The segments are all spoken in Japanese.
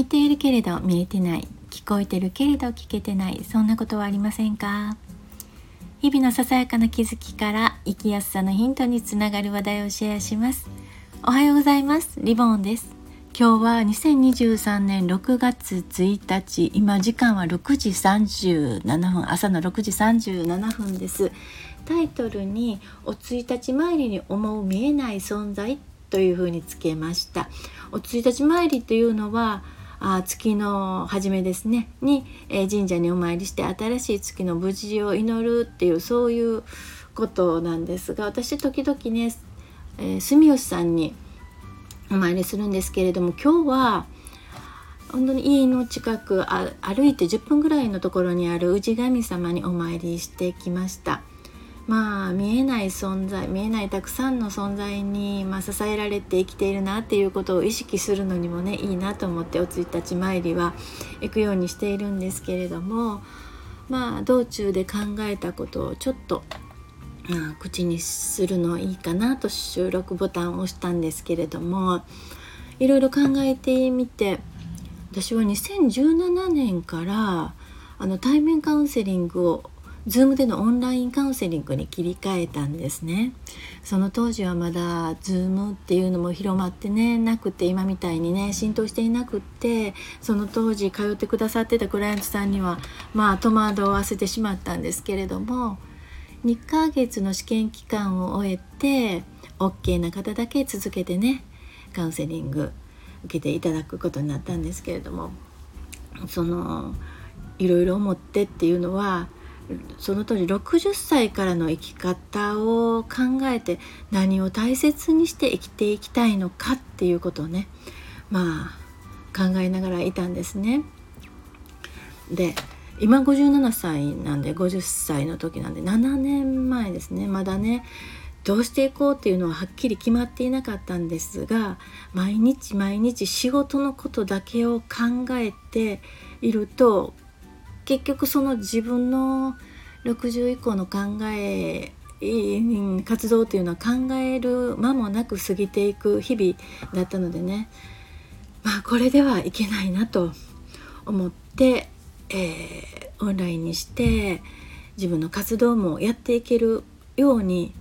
見ているけれど見えてない聞こえてるけれど聞けてないそんなことはありませんか？日々のささやかな気づきから生きやすさのヒントにつながる話題をシェアします。おはようございます。リボンです。今日は2023年6月1日。今時間は6時37分朝の6時37分です。タイトルにお1日参りに思う見えない存在というふうにつけました。お1日参りというのはあ月の初めですねに、え、神社にお参りして新しい月の無事を祈るっていうそういうことなんですが私時々ね、え、住吉さんにお参りするんですけれども今日は本当に家の近く歩いて10分ぐらいのところにある氏神様にお参りしてきました。まあ見えない存在見えないたくさんの存在に、まあ、支えられて生きているなっていうことを意識するのにもねいいなと思ってお1日参りは行くようにしているんですけれどもまあ道中で考えたことをちょっと、まあ、口にするのいいかなと収録ボタンを押したんですけれどもいろいろ考えてみて私は2017年からあの対面カウンセリングを Zoom でのオンラインカウンセリングに切り替えたんですね。その当時はまだ Zoom っていうのも広まってねなくて今みたいにね浸透していなくってその当時通ってくださってたクライアントさんにはまあ戸惑わせてしまったんですけれども2ヶ月の試験期間を終えて OK な方だけ続けてねカウンセリング受けていただくことになったんですけれどもそのいろいろ思ってっていうのはその当時60歳からの生き方を考えて何を大切にして生きていきたいのかっていうことをねまあ考えながらいたんですね。で今57歳なんで50歳の時なんで7年前ですねまだねどうしていこうっていうのははっきり決まっていなかったんですが毎日毎日仕事のことだけを考えていると結局その自分の60以降の考え活動というのは考える間もなく過ぎていく日々だったのでね。まあこれではいけないなと思って、えー、オンラインにして自分の活動もやっていけるように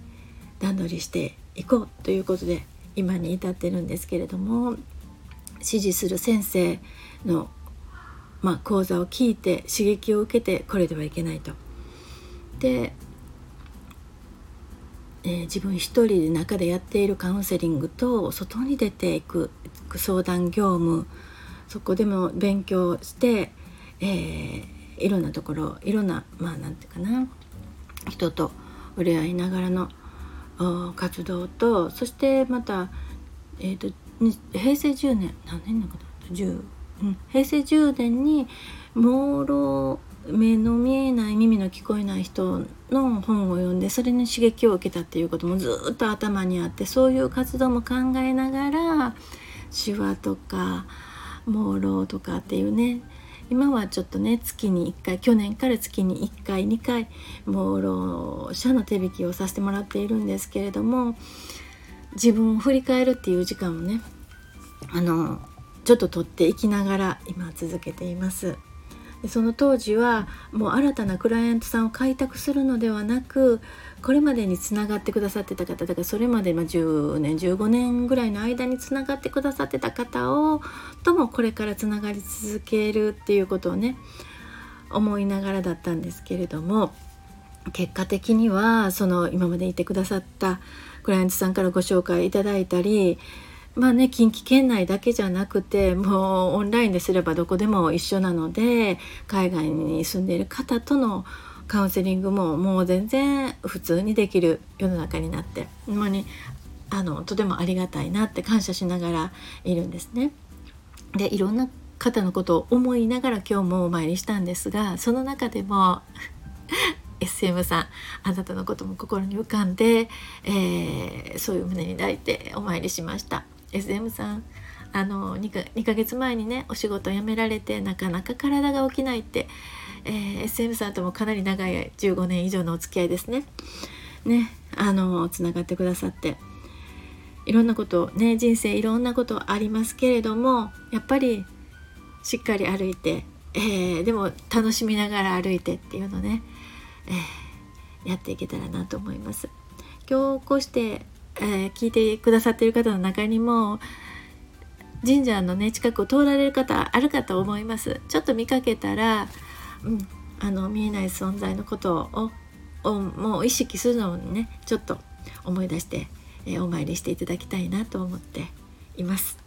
段取りしていこうということで今に至ってるんですけれども指示する先生のまあ、講座を聞いて刺激を受けてこれではいけないと。で、えー、自分一人で中でやっているカウンセリングと外に出ていく相談業務そこでも勉強して、えー、いろんなところいろんなまあなんていうかな人と触れ合いながらの活動とそしてまた、えーと、平成10年何年のかな？10うん、平成10年に朦朧目の見えない耳の聞こえない人の本を読んでそれに刺激を受けたっていうこともずっと頭にあってそういう活動も考えながら手話とか朦朧とかっていうね今はちょっとね月に1回去年から月に1回2回朦朧者の手引きをさせてもらっているんですけれども自分を振り返るっていう時間をねあのちょっと取っていきながら今続けています。その当時はもう新たなクライアントさんを開拓するのではなくこれまでにつながってくださってた方だからそれまでま10年15年ぐらいの間につながってくださってた方をともこれからつながり続けるっていうことをね思いながらだったんですけれども結果的にはその今までいてくださったクライアントさんからご紹介いただいたりまあね近畿圏内だけじゃなくてもうオンラインですればどこでも一緒なので海外に住んでいる方とのカウンセリングももう全然普通にできる世の中になってほんまにあのとてもありがたいなって感謝しながらいるんですね。でいろんな方のことを思いながら今日もお参りしたんですがその中でも SM さんあなたのことも心に浮かんで、えー、そういう胸に抱いてお参りしました。SM さんあの 2, か2ヶ月前にねお仕事辞められてなかなか体が起きないって、えー、SM さんともかなり長い15年以上のお付き合いですね。ねあのつながってくださっていろんなことね人生いろんなことありますけれどもやっぱりしっかり歩いて、えー、でも楽しみながら歩いてっていうのね、えー、やっていけたらなと思います。今日こうして、えー、聞いてくださっている方の中にも神社のね近くを通られる方あるかと思いますちょっと見かけたら、うん、あの見えない存在のことををもう意識するのをねちょっと思い出して、えー、お参りしていただきたいなと思っています。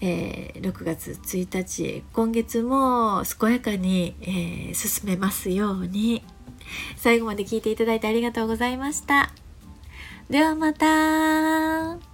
えー、6月1日今月も健やかに、えー、進めますように最後まで聞いていただいてありがとうございました。ではまた。